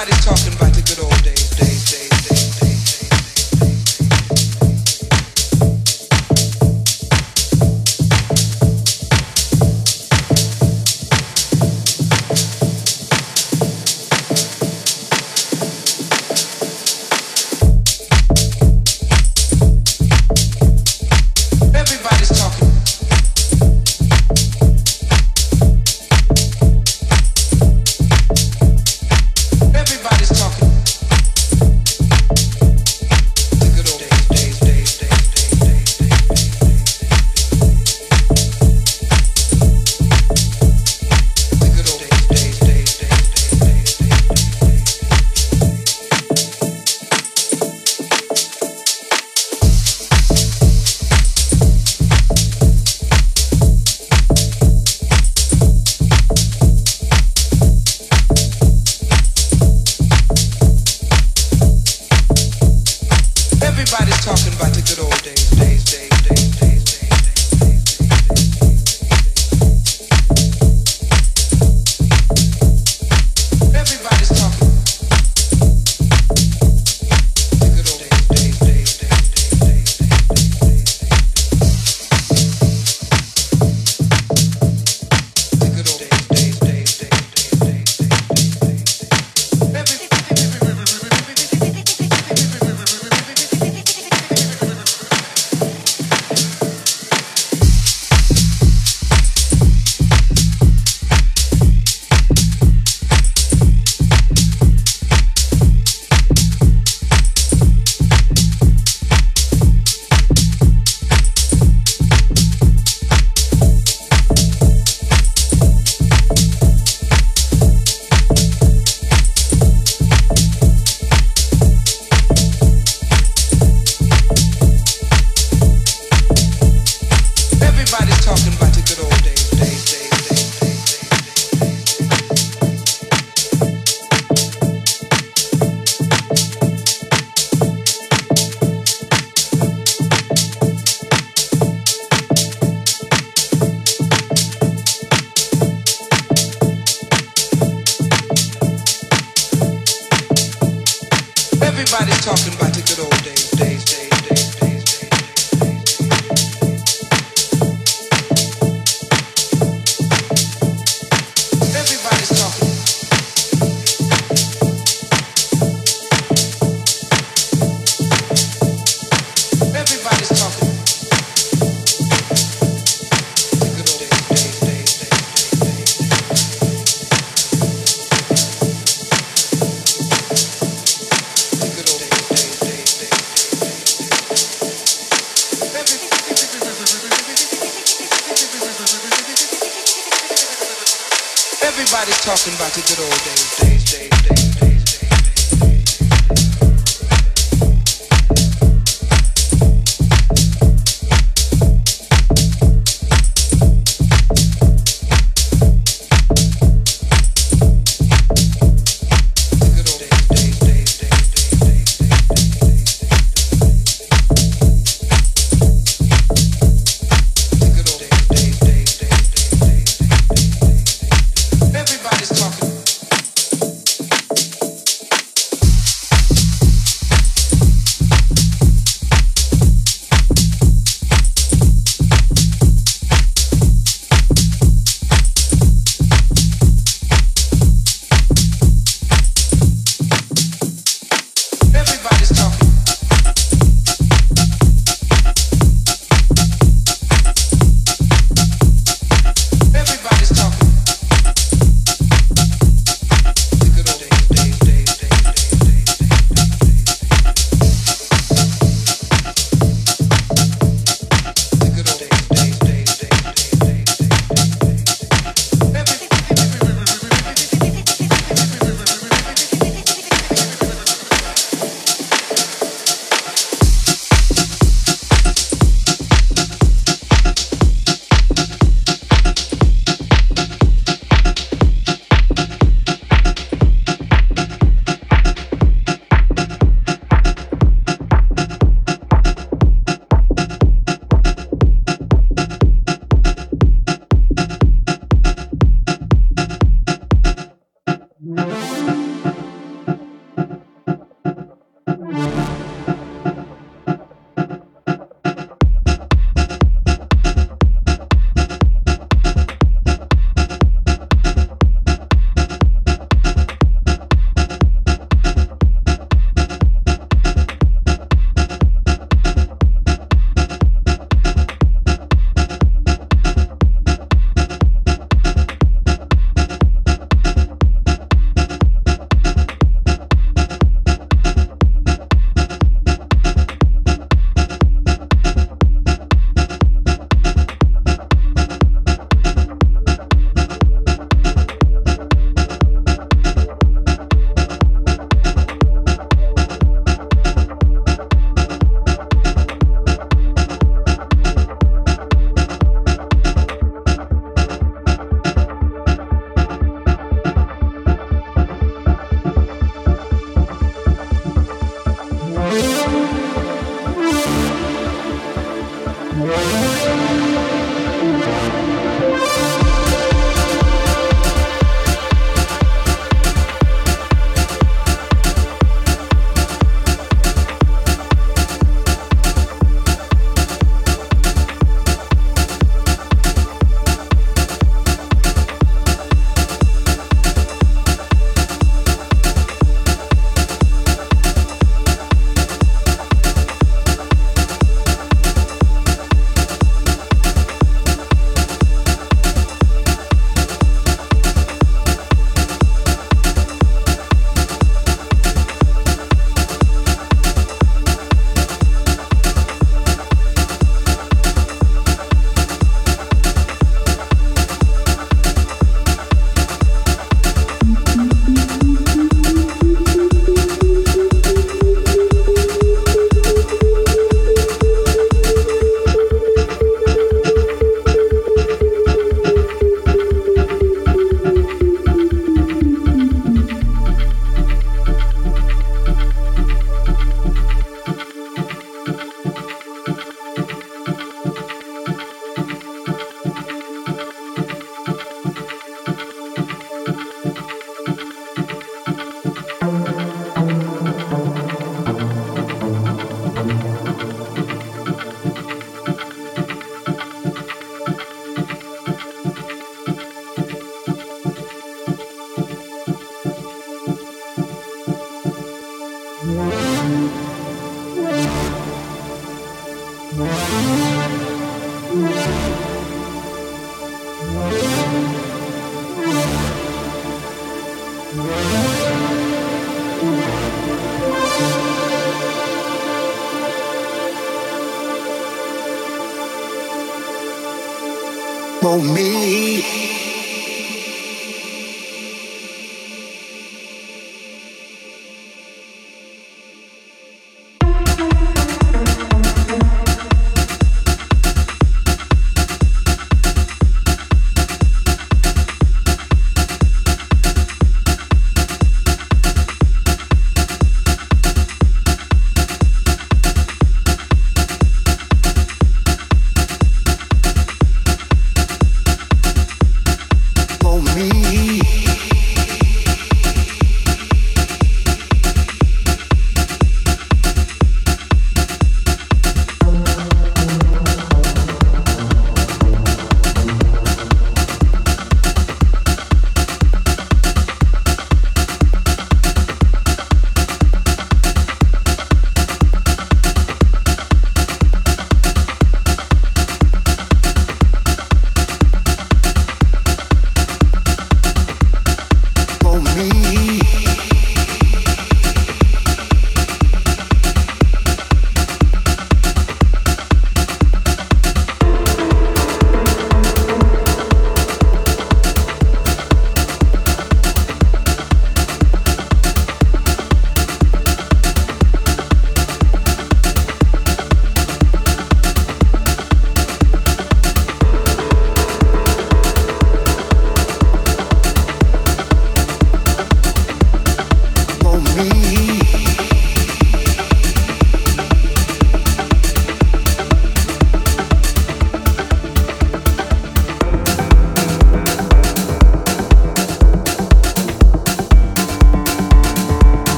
Everybody's talking about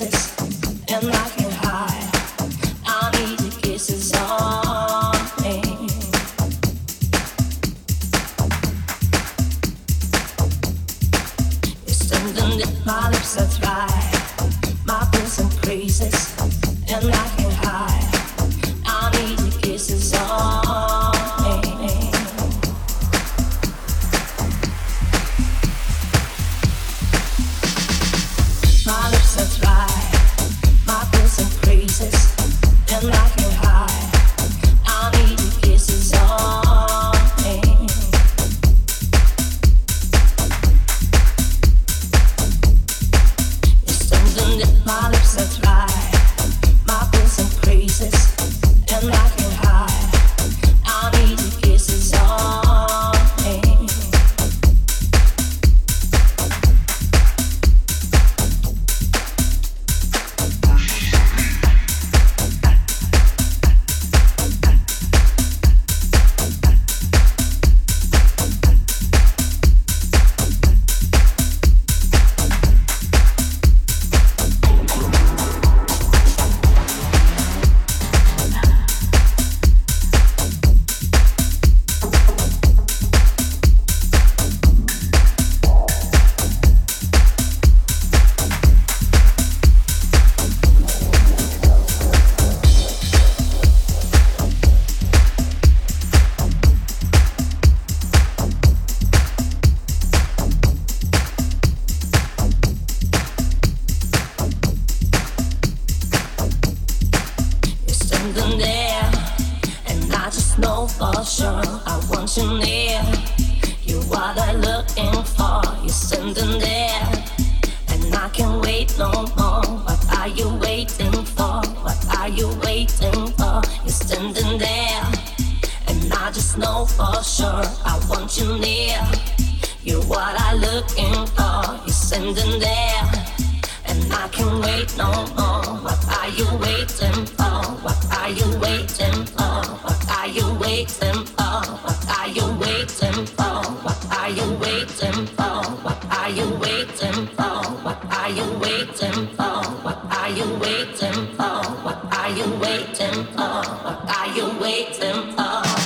and I too near. You're what I'm looking for. You're sending there, and I can't wait no more. What are you waiting for? What are you waiting for? What are you waiting for? What are you waiting for? What are you waiting for? What are you waiting for? What are you waiting for? What are you waiting for? What are you waiting for? What are you waiting for?